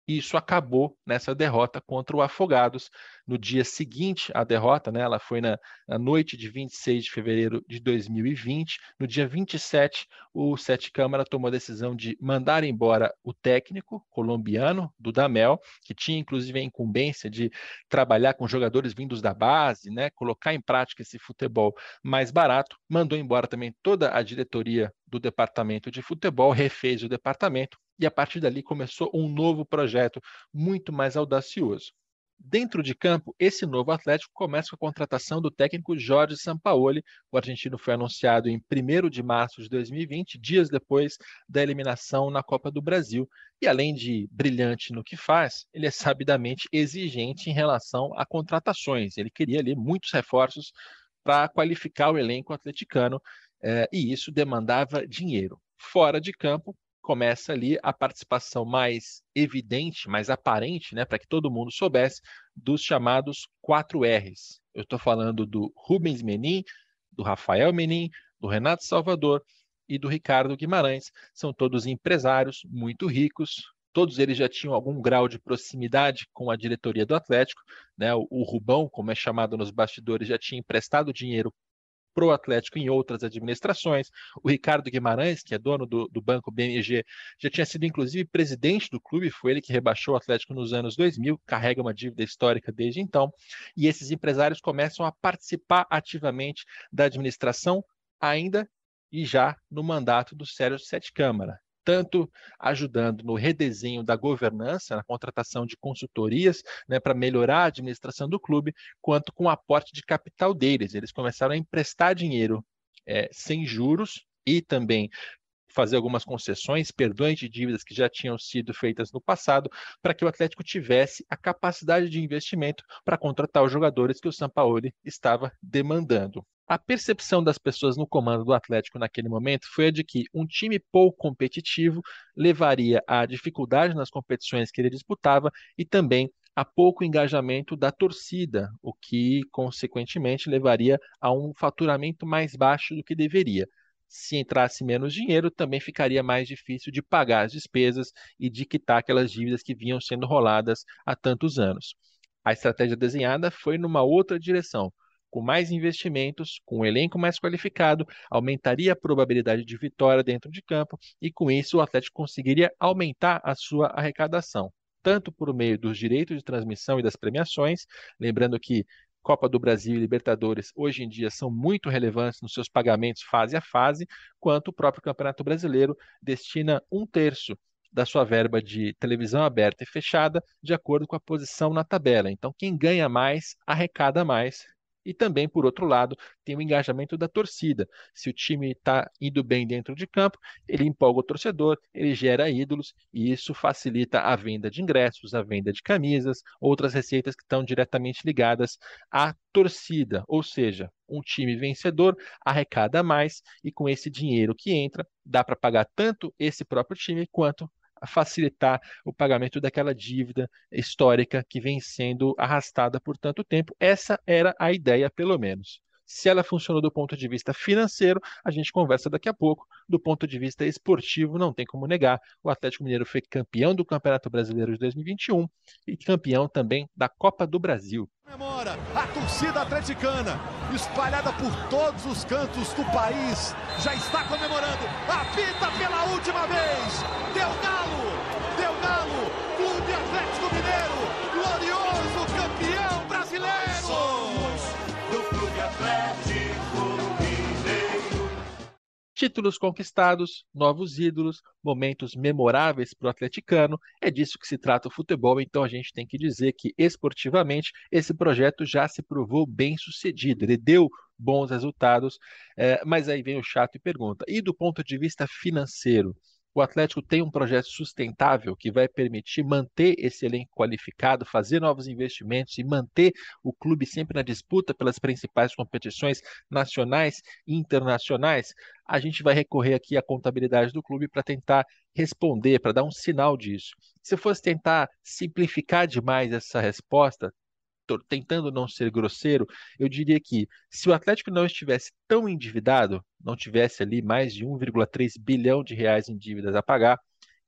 Isso acabou nessa derrota contra o Afogados. No dia seguinte à derrota, né, ela foi na, na, noite de 26 de fevereiro de 2020. No dia 27, o Sete Câmara tomou a decisão de mandar embora o técnico colombiano, Dudamel, que tinha inclusive a incumbência de trabalhar com jogadores vindos da base, né, colocar em prática esse futebol mais barato. Mandou embora também toda a diretoria do departamento de futebol, refez o departamento e a partir dali começou um novo projeto muito mais audacioso. Dentro de campo, esse novo Atlético começa com a contratação do técnico Jorge Sampaoli. O argentino foi anunciado em 1 de março de 2020, dias depois da eliminação na Copa do Brasil. E além de brilhante no que faz, ele é sabidamente exigente em relação a contratações. Ele queria ali muitos reforços para qualificar o elenco atleticano eh, e isso demandava dinheiro. Fora de campo, começa ali a participação mais evidente, mais aparente, né, para que todo mundo soubesse, dos chamados 4 R's. Eu estou falando do Rubens Menin, do Rafael Menin, do Renato Salvador e do Ricardo Guimarães. São todos empresários muito ricos, todos eles já tinham algum grau de proximidade com a diretoria do Atlético, né? O, o Rubão, como é chamado nos bastidores, já tinha emprestado dinheiro para o Atlético em outras administrações. O Ricardo Guimarães, que é dono do, do, Banco BMG, já tinha sido inclusive presidente do clube, foi ele que rebaixou o Atlético nos anos 2000, carrega uma dívida histórica desde então. E esses empresários começam a participar ativamente da administração, ainda e já no mandato do Sérgio Sete Câmara tanto ajudando no redesenho da governança, na contratação de consultorias né, para melhorar a administração do clube, quanto com o aporte de capital deles. Eles começaram a emprestar dinheiro é, sem juros e também fazer algumas concessões, perdões de dívidas que já tinham sido feitas no passado, para que o Atlético tivesse a capacidade de investimento para contratar os jogadores que o Sampaoli estava demandando. A percepção das pessoas no comando do Atlético naquele momento foi a de que um time pouco competitivo levaria à dificuldade nas competições que ele disputava e também a pouco engajamento da torcida, o que, consequentemente, levaria a um faturamento mais baixo do que deveria. Se entrasse menos dinheiro, também ficaria mais difícil de pagar as despesas e de quitar aquelas dívidas que vinham sendo roladas há tantos anos. A estratégia desenhada foi numa outra direção com mais investimentos, com um elenco mais qualificado, aumentaria a probabilidade de vitória dentro de campo e, com isso, o Atlético conseguiria aumentar a sua arrecadação, tanto por meio dos direitos de transmissão e das premiações, lembrando que Copa do Brasil e Libertadores hoje em dia são muito relevantes nos seus pagamentos fase a fase, quanto o próprio Campeonato Brasileiro destina um terço da sua verba de televisão aberta e fechada de acordo com a posição na tabela. Então, quem ganha mais arrecada mais e também, por outro lado, tem o engajamento da torcida. Se o time está indo bem dentro de campo, ele empolga o torcedor, ele gera ídolos e isso facilita a venda de ingressos, a venda de camisas, outras receitas que estão diretamente ligadas à torcida. Ou seja, um time vencedor arrecada mais e com esse dinheiro que entra, dá para pagar tanto esse próprio time quanto facilitar o pagamento daquela dívida histórica que vem sendo arrastada por tanto tempo. Essa era a ideia, pelo menos. Se ela funcionou do ponto de vista financeiro, a gente conversa daqui a pouco. Do ponto de vista esportivo, não tem como negar. O Atlético Mineiro foi campeão do Campeonato Brasileiro de 2021 e campeão também da Copa do Brasil. Comemora a torcida atleticana, espalhada por todos os cantos do país, já está comemorando. Apita pela última vez. Deu galo, deu galo. Clube Atlético Mineiro, glorioso campeão Títulos conquistados, novos ídolos, momentos memoráveis para o atleticano. É disso que se trata o futebol, então a gente tem que dizer que esportivamente esse projeto já se provou bem sucedido. Ele deu bons resultados, é, mas aí vem o chato e pergunta: e do ponto de vista financeiro? O Atlético tem um projeto sustentável que vai permitir manter esse elenco qualificado, fazer novos investimentos e manter o clube sempre na disputa pelas principais competições nacionais e internacionais, a gente vai recorrer aqui à contabilidade do clube para tentar responder, para dar um sinal disso. Se eu fosse tentar simplificar demais essa resposta, tentando não ser grosseiro, eu diria que se o Atlético não estivesse tão endividado, não tivesse ali mais de 1,3 bilhão de reais em dívidas a pagar,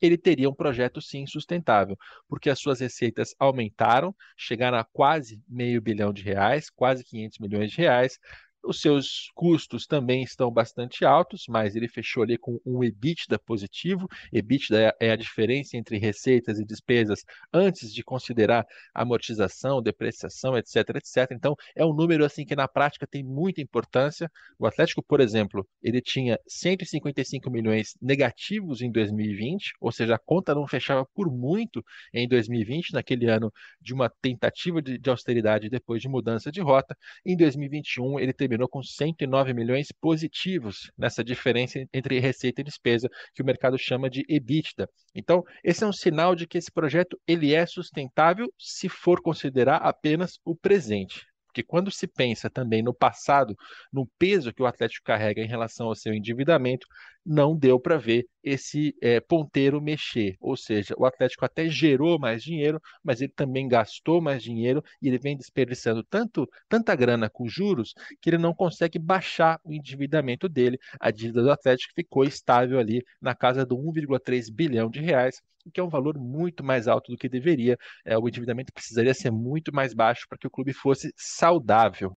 ele teria um projeto sim sustentável, porque as suas receitas aumentaram, chegaram a quase meio bilhão de reais, quase 500 milhões de reais, os seus custos também estão bastante altos, mas ele fechou ali com um EBITDA positivo. EBITDA é a diferença entre receitas e despesas antes de considerar amortização, depreciação, etc, etc. Então, é um número assim que na prática tem muita importância. O Atlético, por exemplo, ele tinha 155 milhões negativos em 2020, ou seja, a conta não fechava por muito em 2020, naquele ano de uma tentativa de, de austeridade depois de mudança de rota. Em 2021, ele teve terminou com 109 milhões positivos nessa diferença entre receita e despesa, que o mercado chama de EBITDA. Então, esse é um sinal de que esse projeto ele é sustentável se for considerar apenas o presente. Porque quando se pensa também no passado, no peso que o Atlético carrega em relação ao seu endividamento, não deu para ver esse é, ponteiro mexer. Ou seja, o Atlético até gerou mais dinheiro, mas ele também gastou mais dinheiro e ele vem desperdiçando tanto, tanta grana com juros que ele não consegue baixar o endividamento dele. A dívida do Atlético ficou estável ali na casa do 1,3 bilhão de reais que é um valor muito mais alto do que deveria. É, o endividamento precisaria ser muito mais baixo para que o clube fosse saudável.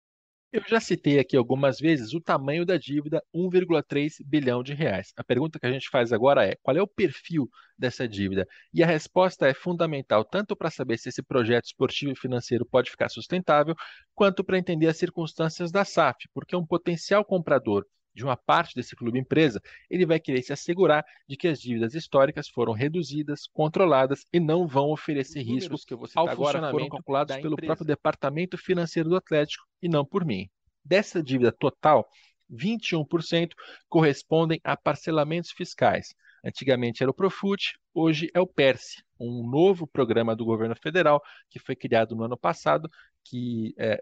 Eu já citei aqui algumas vezes o tamanho da dívida, 1,3 bilhão de reais. A pergunta que a gente faz agora é: qual é o perfil dessa dívida? E a resposta é fundamental tanto para saber se esse projeto esportivo e financeiro pode ficar sustentável, quanto para entender as circunstâncias da SAF, porque um potencial comprador de uma parte desse clube empresa, ele vai querer se assegurar de que as dívidas históricas foram reduzidas, controladas e não vão oferecer riscos que vou citar ao agora foram calculados pelo próprio departamento financeiro do Atlético e não por mim. Dessa dívida total, 21% correspondem a parcelamentos fiscais. Antigamente era o Profut, hoje é o PERSE, um novo programa do governo federal que foi criado no ano passado, que é,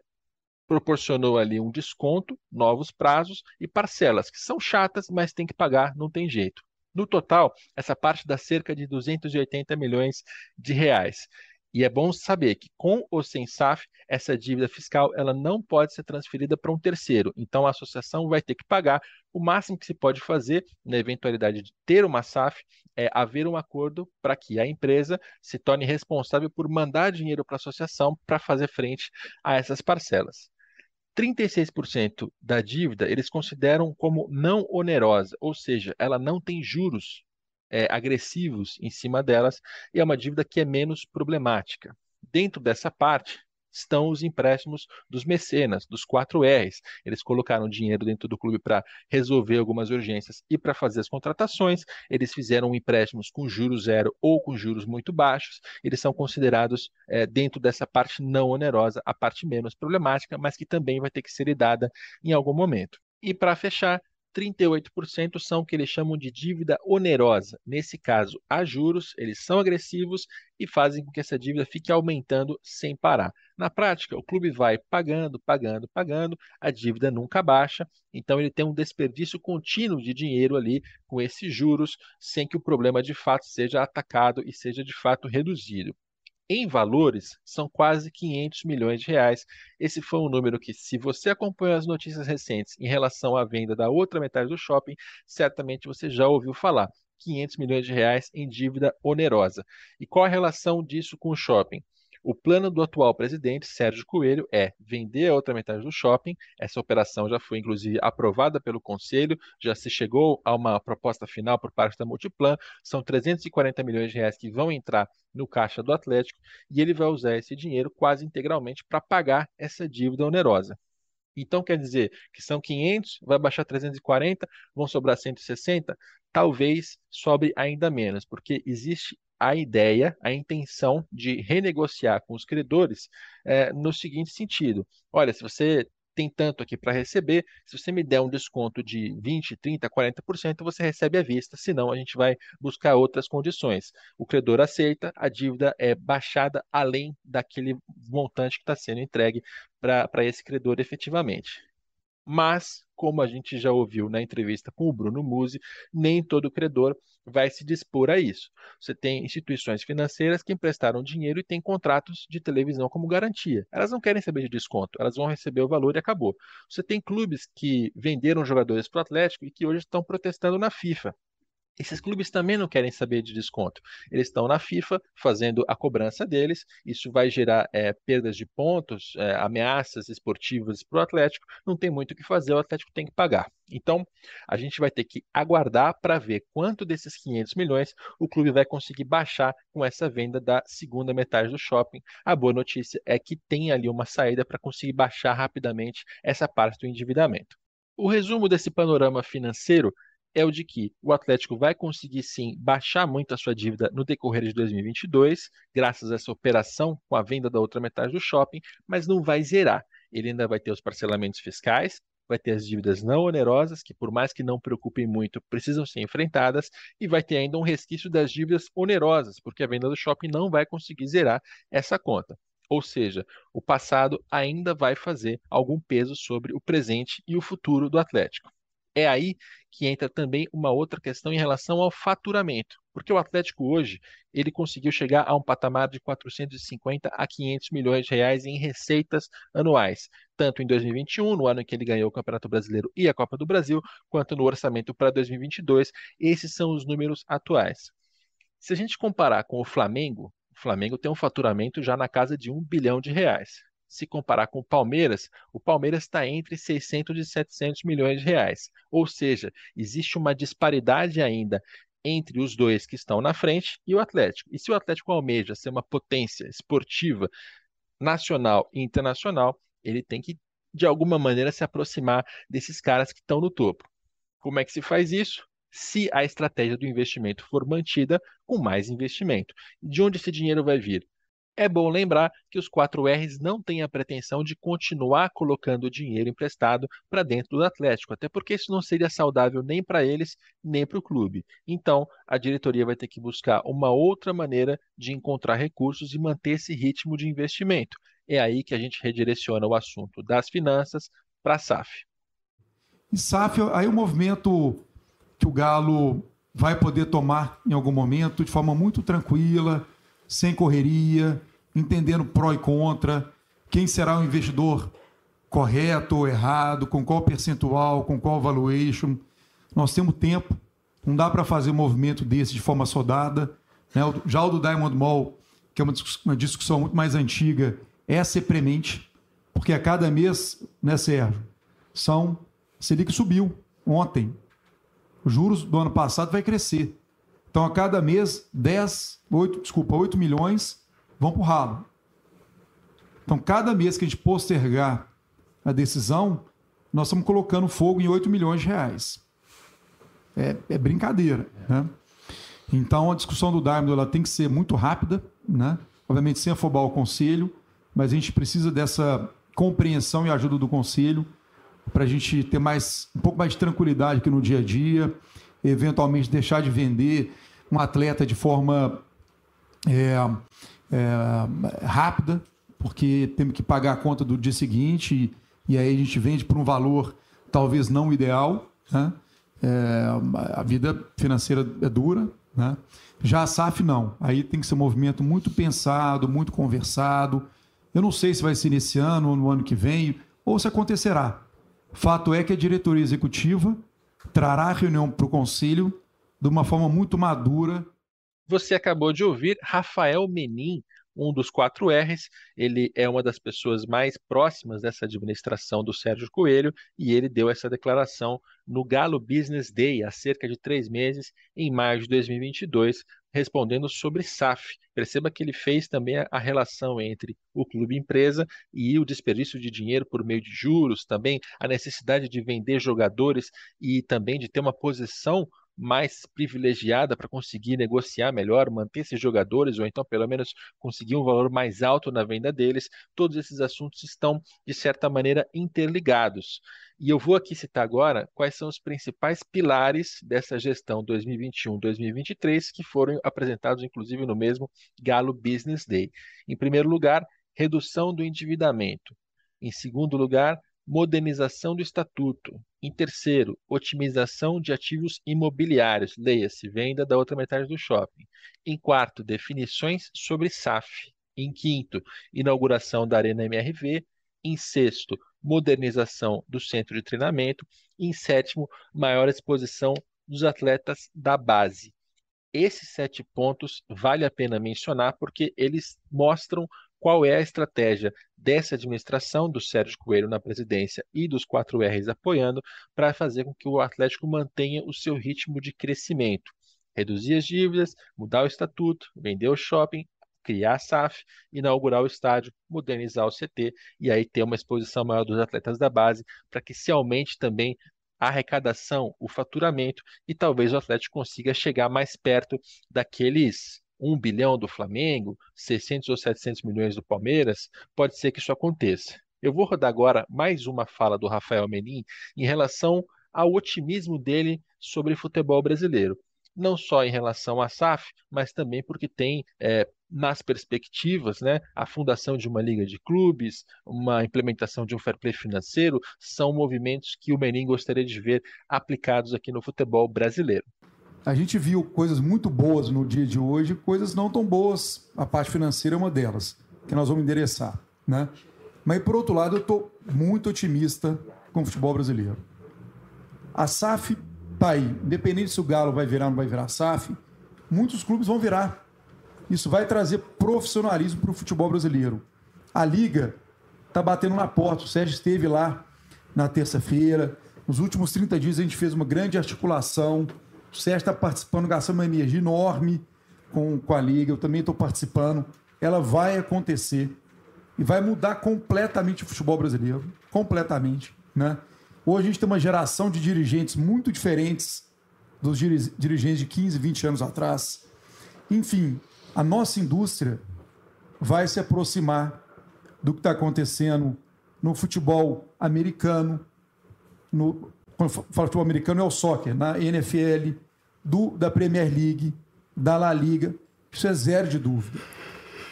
proporcionou ali um desconto, novos prazos e parcelas, que são chatas, mas tem que pagar, não tem jeito. No total, essa parte dá cerca de 280 milhões de reais. E é bom saber que com ou sem SAF, essa dívida fiscal ela não pode ser transferida para um terceiro. Então a associação vai ter que pagar. O máximo que se pode fazer, na eventualidade de ter uma SAF, é haver um acordo para que a empresa se torne responsável por mandar dinheiro para a associação para fazer frente a essas parcelas. 36% da dívida eles consideram como não onerosa, ou seja, ela não tem juros é, agressivos em cima delas e é uma dívida que é menos problemática. Dentro dessa parte, estão os empréstimos dos mecenas, dos 4Rs. Eles colocaram dinheiro dentro do clube para resolver algumas urgências e para fazer as contratações. Eles fizeram empréstimos com juros zero ou com juros muito baixos. Eles são considerados é, dentro dessa parte não onerosa, a parte menos problemática, mas que também vai ter que ser lidada em algum momento. E para fechar, 38% são o que eles chamam de dívida onerosa. Nesse caso, há juros, eles são agressivos e fazem com que essa dívida fique aumentando sem parar. Na prática, o clube vai pagando, pagando, pagando, a dívida nunca baixa, então ele tem um desperdício contínuo de dinheiro ali com esses juros, sem que o problema de fato seja atacado e seja de fato reduzido. Em valores, são quase 500 milhões de reais. Esse foi um número que, se você acompanhou as notícias recentes em relação à venda da outra metade do shopping, certamente você já ouviu falar. 500 milhões de reais em dívida onerosa. E qual a relação disso com o shopping? O plano do atual presidente, Sérgio Coelho, é vender a outra metade do shopping. Essa operação já foi, inclusive, aprovada pelo Conselho, já se chegou a uma proposta final por parte da Multiplan. São 340 milhões de reais que vão entrar no caixa do Atlético e ele vai usar esse dinheiro quase integralmente para pagar essa dívida onerosa. Então quer dizer que são 500, vai baixar 340, vão sobrar 160? Talvez sobre ainda menos, porque existe a ideia, a intenção de renegociar com os credores é, no seguinte sentido: olha, se você tem tanto aqui para receber, se você me der um desconto de 20, 30, 40%, você recebe à vista, senão a gente vai buscar outras condições. O credor aceita, a dívida é baixada além daquele montante que está sendo entregue para esse credor efetivamente. Mas, como a gente já ouviu na entrevista com o Bruno Musi, nem todo credor vai se dispor a isso. Você tem instituições financeiras que emprestaram dinheiro e têm contratos de televisão como garantia. Elas não querem saber de desconto, elas vão receber o valor e acabou. Você tem clubes que venderam jogadores para o Atlético e que hoje estão protestando na FIFA. Esses clubes também não querem saber de desconto. Eles estão na FIFA fazendo a cobrança deles. Isso vai gerar é, perdas de pontos, é, ameaças esportivas para o Atlético. Não tem muito o que fazer, o Atlético tem que pagar. Então, a gente vai ter que aguardar para ver quanto desses 500 milhões o clube vai conseguir baixar com essa venda da segunda metade do shopping. A boa notícia é que tem ali uma saída para conseguir baixar rapidamente essa parte do endividamento. O resumo desse panorama financeiro é o de que o Atlético vai conseguir sim baixar muito a sua dívida no decorrer de 2022, graças a essa operação com a venda da outra metade do shopping, mas não vai zerar. Ele ainda vai ter os parcelamentos fiscais, vai ter as dívidas não onerosas, que por mais que não preocupem muito, precisam ser enfrentadas, e vai ter ainda um resquício das dívidas onerosas, porque a venda do shopping não vai conseguir zerar essa conta. Ou seja, o passado ainda vai fazer algum peso sobre o presente e o futuro do Atlético. É aí que entra também uma outra questão em relação ao faturamento, porque o Atlético hoje ele conseguiu chegar a um patamar de 450 a 500 milhões de reais em receitas anuais, tanto em 2021, no ano em que ele ganhou o Campeonato Brasileiro e a Copa do Brasil, quanto no orçamento para 2022. Esses são os números atuais. Se a gente comparar com o Flamengo, o Flamengo tem um faturamento já na casa de um bilhão de reais se comparar com o Palmeiras, o Palmeiras está entre 600 e 700 milhões de reais. Ou seja, existe uma disparidade ainda entre os dois que estão na frente e o Atlético. E se o Atlético almeja ser uma potência esportiva nacional e internacional, ele tem que, de alguma maneira, se aproximar desses caras que estão no topo. Como é que se faz isso? Se a estratégia do investimento for mantida com mais investimento. De onde esse dinheiro vai vir? É bom lembrar que os 4Rs não têm a pretensão de continuar colocando dinheiro emprestado para dentro do Atlético, até porque isso não seria saudável nem para eles, nem para o clube. Então, a diretoria vai ter que buscar uma outra maneira de encontrar recursos e manter esse ritmo de investimento. É aí que a gente redireciona o assunto das finanças para a SAF. E SAF, aí o movimento que o Galo vai poder tomar em algum momento de forma muito tranquila sem correria, entendendo pró e contra, quem será o investidor correto ou errado, com qual percentual, com qual valuation. Nós temos tempo, não dá para fazer um movimento desse de forma sodada. Né? Já o do Diamond Mall, que é uma discussão muito mais antiga, é ser premente, porque a cada mês, né, Sérgio, são. Selic subiu ontem. Os juros do ano passado vai crescer. Então, a cada mês, 10, 8, desculpa, 8 milhões vão para o ralo. Então, cada mês que a gente postergar a decisão, nós estamos colocando fogo em 8 milhões de reais. É, é brincadeira. Né? Então, a discussão do Diamond ela tem que ser muito rápida, né? obviamente sem afobar o conselho, mas a gente precisa dessa compreensão e ajuda do conselho para a gente ter mais um pouco mais de tranquilidade aqui no dia a dia, eventualmente deixar de vender um atleta de forma é, é, rápida, porque temos que pagar a conta do dia seguinte e, e aí a gente vende por um valor talvez não ideal. Né? É, a vida financeira é dura, Né? Já a SAF não. Aí tem que ser um movimento muito pensado, muito conversado. Eu não sei se vai ser nesse ano ou no ano que vem, ou se acontecerá. Fato é que a diretoria executiva trará a reunião para o conselho de uma forma muito madura. Você acabou de ouvir Rafael Menin, um dos quatro R's. Ele é uma das pessoas mais próximas dessa administração do Sérgio Coelho e ele deu essa declaração no Galo Business Day há cerca de três meses, em maio de 2022, respondendo sobre SAF. Perceba que ele fez também a relação entre o clube empresa e o desperdício de dinheiro por meio de juros, também a necessidade de vender jogadores e também de ter uma posição mais privilegiada para conseguir negociar melhor, manter esses jogadores, ou então pelo menos conseguir um valor mais alto na venda deles, todos esses assuntos estão, de certa maneira, interligados. E eu vou aqui citar agora quais são os principais pilares dessa gestão 2021-2023 que foram apresentados, inclusive, no mesmo Galo Business Day. Em primeiro lugar, redução do endividamento. Em segundo lugar, modernização do estatuto. Em terceiro, otimização de ativos imobiliários, leia-se, venda da outra metade do shopping. Em quarto, definições sobre SAF. Em quinto, inauguração da Arena MRV. Em sexto, modernização do centro de treinamento. Em sétimo, maior exposição dos atletas da base. Esses sete pontos vale a pena mencionar porque eles mostram qual é a estratégia dessa administração, do Sérgio Coelho na presidência e dos 4Rs apoiando, para fazer com que o Atlético mantenha o seu ritmo de crescimento. Reduzir as dívidas, mudar o estatuto, vender o shopping, criar a SAF, inaugurar o estádio, modernizar o CT e aí ter uma exposição maior dos atletas da base, para que se aumente também a arrecadação, o faturamento e talvez o Atlético consiga chegar mais perto daqueles 1 bilhão do Flamengo, 600 ou 700 milhões do Palmeiras, pode ser que isso aconteça. Eu vou rodar agora mais uma fala do Rafael Menin em relação ao otimismo dele sobre futebol brasileiro. Não só em relação à SAF, mas também porque tem é, nas perspectivas, né, a fundação de uma liga de clubes, uma implementação de um fair play financeiro, são movimentos que o Menin gostaria de ver aplicados aqui no futebol brasileiro a gente viu coisas muito boas no dia de hoje, coisas não tão boas. A parte financeira é uma delas, que nós vamos endereçar. Né? Mas, por outro lado, eu estou muito otimista com o futebol brasileiro. A SAF está aí. Independente se o Galo vai virar ou não vai virar SAF, muitos clubes vão virar. Isso vai trazer profissionalismo para o futebol brasileiro. A Liga está batendo na porta. O Sérgio esteve lá na terça-feira. Nos últimos 30 dias a gente fez uma grande articulação o Sérgio está participando, gastando uma energia enorme com, com a Liga. Eu também estou participando. Ela vai acontecer e vai mudar completamente o futebol brasileiro. Completamente. Né? Hoje a gente tem uma geração de dirigentes muito diferentes dos dirigentes de 15, 20 anos atrás. Enfim, a nossa indústria vai se aproximar do que está acontecendo no futebol americano, no quando fala futebol americano, é o soccer, na NFL, do, da Premier League, da La Liga. Isso é zero de dúvida.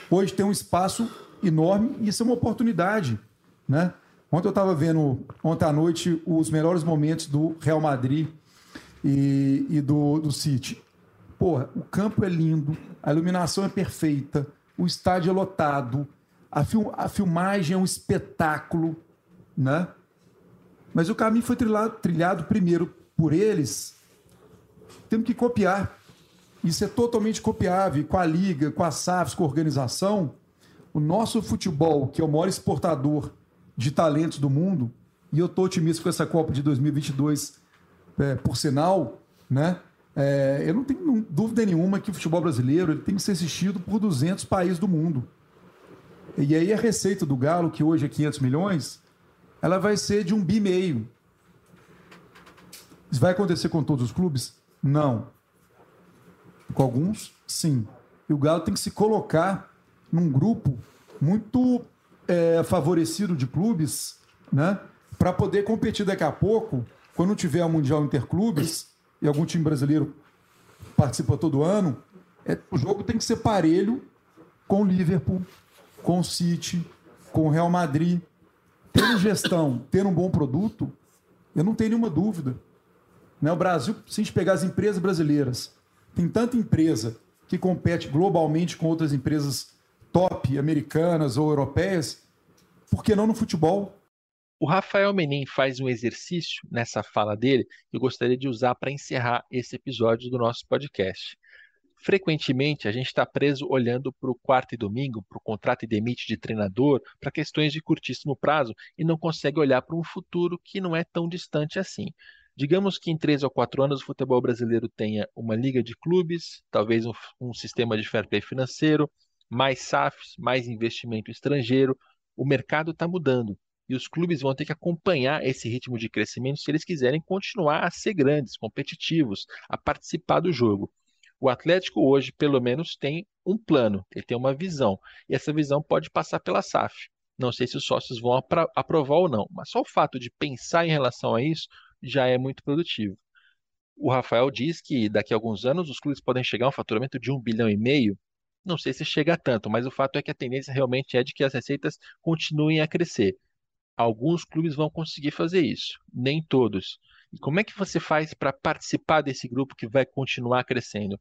Hoje tem um espaço enorme e isso é uma oportunidade. Né? Ontem eu estava vendo, ontem à noite, os melhores momentos do Real Madrid e, e do, do City. Porra, o campo é lindo, a iluminação é perfeita, o estádio é lotado, a, fil, a filmagem é um espetáculo, né? Mas o caminho foi trilhado, trilhado primeiro por eles. Temos que copiar. Isso é totalmente copiável. Com a Liga, com a SAFs, com a organização, o nosso futebol, que é o maior exportador de talentos do mundo, e eu estou otimista com essa Copa de 2022, é, por sinal, né? É, eu não tenho dúvida nenhuma que o futebol brasileiro ele tem que ser assistido por 200 países do mundo. E aí a receita do Galo, que hoje é 500 milhões, ela vai ser de um bi meio. Vai acontecer com todos os clubes? Não. Com alguns, sim. E o Galo tem que se colocar num grupo muito é, favorecido de clubes, né? Para poder competir daqui a pouco, quando tiver o Mundial Interclubes, e algum time brasileiro participa todo ano, é, o jogo tem que ser parelho com o Liverpool, com o City, com o Real Madrid, tendo gestão, tendo um bom produto, eu não tenho nenhuma dúvida. Né? O Brasil, se a gente pegar as empresas brasileiras, tem tanta empresa que compete globalmente com outras empresas top americanas ou europeias, por que não no futebol? O Rafael Menin faz um exercício nessa fala dele que eu gostaria de usar para encerrar esse episódio do nosso podcast. Frequentemente, a gente está preso olhando para o quarto e domingo, para o contrato e demite de treinador, para questões de curtíssimo prazo e não consegue olhar para um futuro que não é tão distante assim. Digamos que em três ou quatro anos o futebol brasileiro tenha uma liga de clubes, talvez um, um sistema de fair play financeiro, mais SAFs, mais investimento estrangeiro. O mercado está mudando e os clubes vão ter que acompanhar esse ritmo de crescimento se eles quiserem continuar a ser grandes, competitivos, a participar do jogo. O Atlético hoje, pelo menos, tem um plano, ele tem uma visão, e essa visão pode passar pela SAF. Não sei se os sócios vão aprovar ou não, mas só o fato de pensar em relação a isso já é muito produtivo. O Rafael diz que daqui a alguns anos os clubes podem chegar a um faturamento de um bilhão e meio. Não sei se chega a tanto, mas o fato é que a tendência realmente é de que as receitas continuem a crescer. Alguns clubes vão conseguir fazer isso, nem todos. E como é que você faz para participar desse grupo que vai continuar crescendo?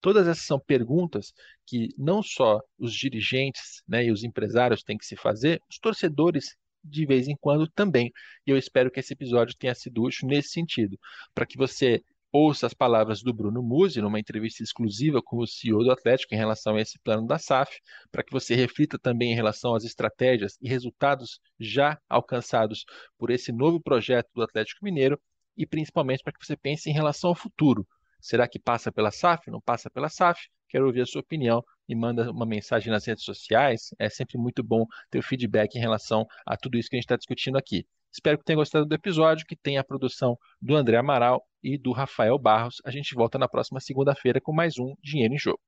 Todas essas são perguntas que não só os dirigentes né, e os empresários têm que se fazer, os torcedores de vez em quando também. E eu espero que esse episódio tenha sido útil nesse sentido, para que você ouça as palavras do Bruno Musi numa entrevista exclusiva com o CEO do Atlético em relação a esse plano da SAF, para que você reflita também em relação às estratégias e resultados já alcançados por esse novo projeto do Atlético Mineiro e principalmente para que você pense em relação ao futuro. Será que passa pela SAF? Não passa pela SAF? Quero ouvir a sua opinião e manda uma mensagem nas redes sociais. É sempre muito bom ter o feedback em relação a tudo isso que a gente está discutindo aqui. Espero que tenha gostado do episódio, que tenha a produção do André Amaral e do Rafael Barros. A gente volta na próxima segunda-feira com mais um Dinheiro em Jogo.